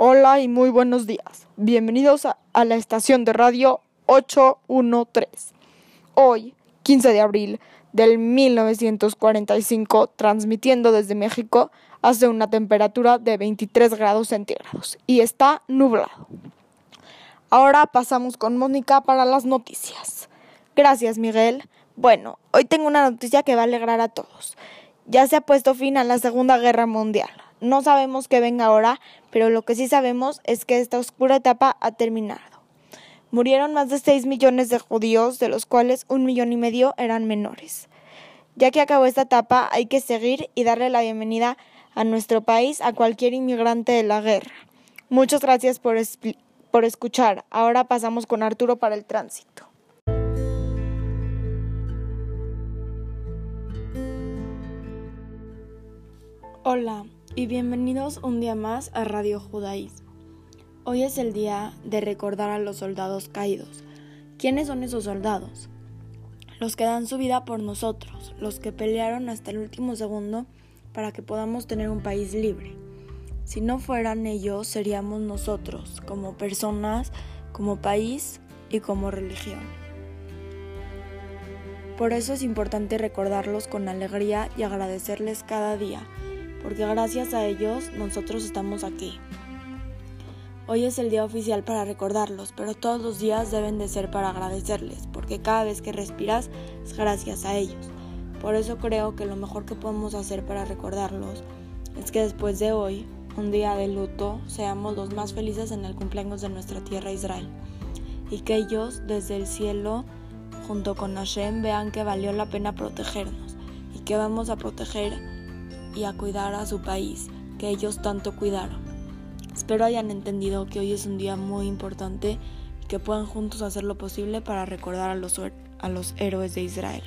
Hola y muy buenos días. Bienvenidos a, la estación de radio 813. Hoy, 15 de abril del 1945, transmitiendo desde México, hace una temperatura de 23 grados centígrados y está nublado. Ahora pasamos con Mónica para las noticias. Gracias, Miguel. Bueno, hoy tengo una noticia que va a alegrar a todos. Ya se ha puesto fin a la Segunda Guerra Mundial. No sabemos qué venga ahora, pero lo que sí sabemos es que esta oscura etapa ha terminado. Murieron más de 6 millones de judíos, de los cuales un millón y medio eran menores. Ya que acabó esta etapa, hay que seguir y darle la bienvenida a nuestro país a cualquier inmigrante de la guerra. Muchas gracias por, por escuchar. Ahora pasamos con Arturo para el tránsito. Hola y bienvenidos un día más a Radio Judaísmo. Hoy es el día de recordar a los soldados caídos. ¿Quiénes son esos soldados? Los que dan su vida por nosotros, los que pelearon hasta el último segundo para que podamos tener un país libre. Si no fueran ellos, seríamos nosotros, como personas, como país y como religión. Por eso es importante recordarlos con alegría y agradecerles cada día porque gracias a ellos nosotros estamos aquí. Hoy es el día oficial para recordarlos, pero todos los días deben de ser para agradecerles, porque cada vez que respiras es gracias a ellos. Por eso creo que lo mejor que podemos hacer para recordarlos es que después de hoy, un día de luto, seamos los más felices en el cumpleaños de nuestra tierra Israel. Y que ellos desde el cielo, junto con Hashem, vean que valió la pena protegernos y que vamos a proteger y a cuidar a su país que ellos tanto cuidaron. Espero hayan entendido que hoy es un día muy importante y que puedan juntos hacer lo posible para recordar a los, a los héroes de Israel.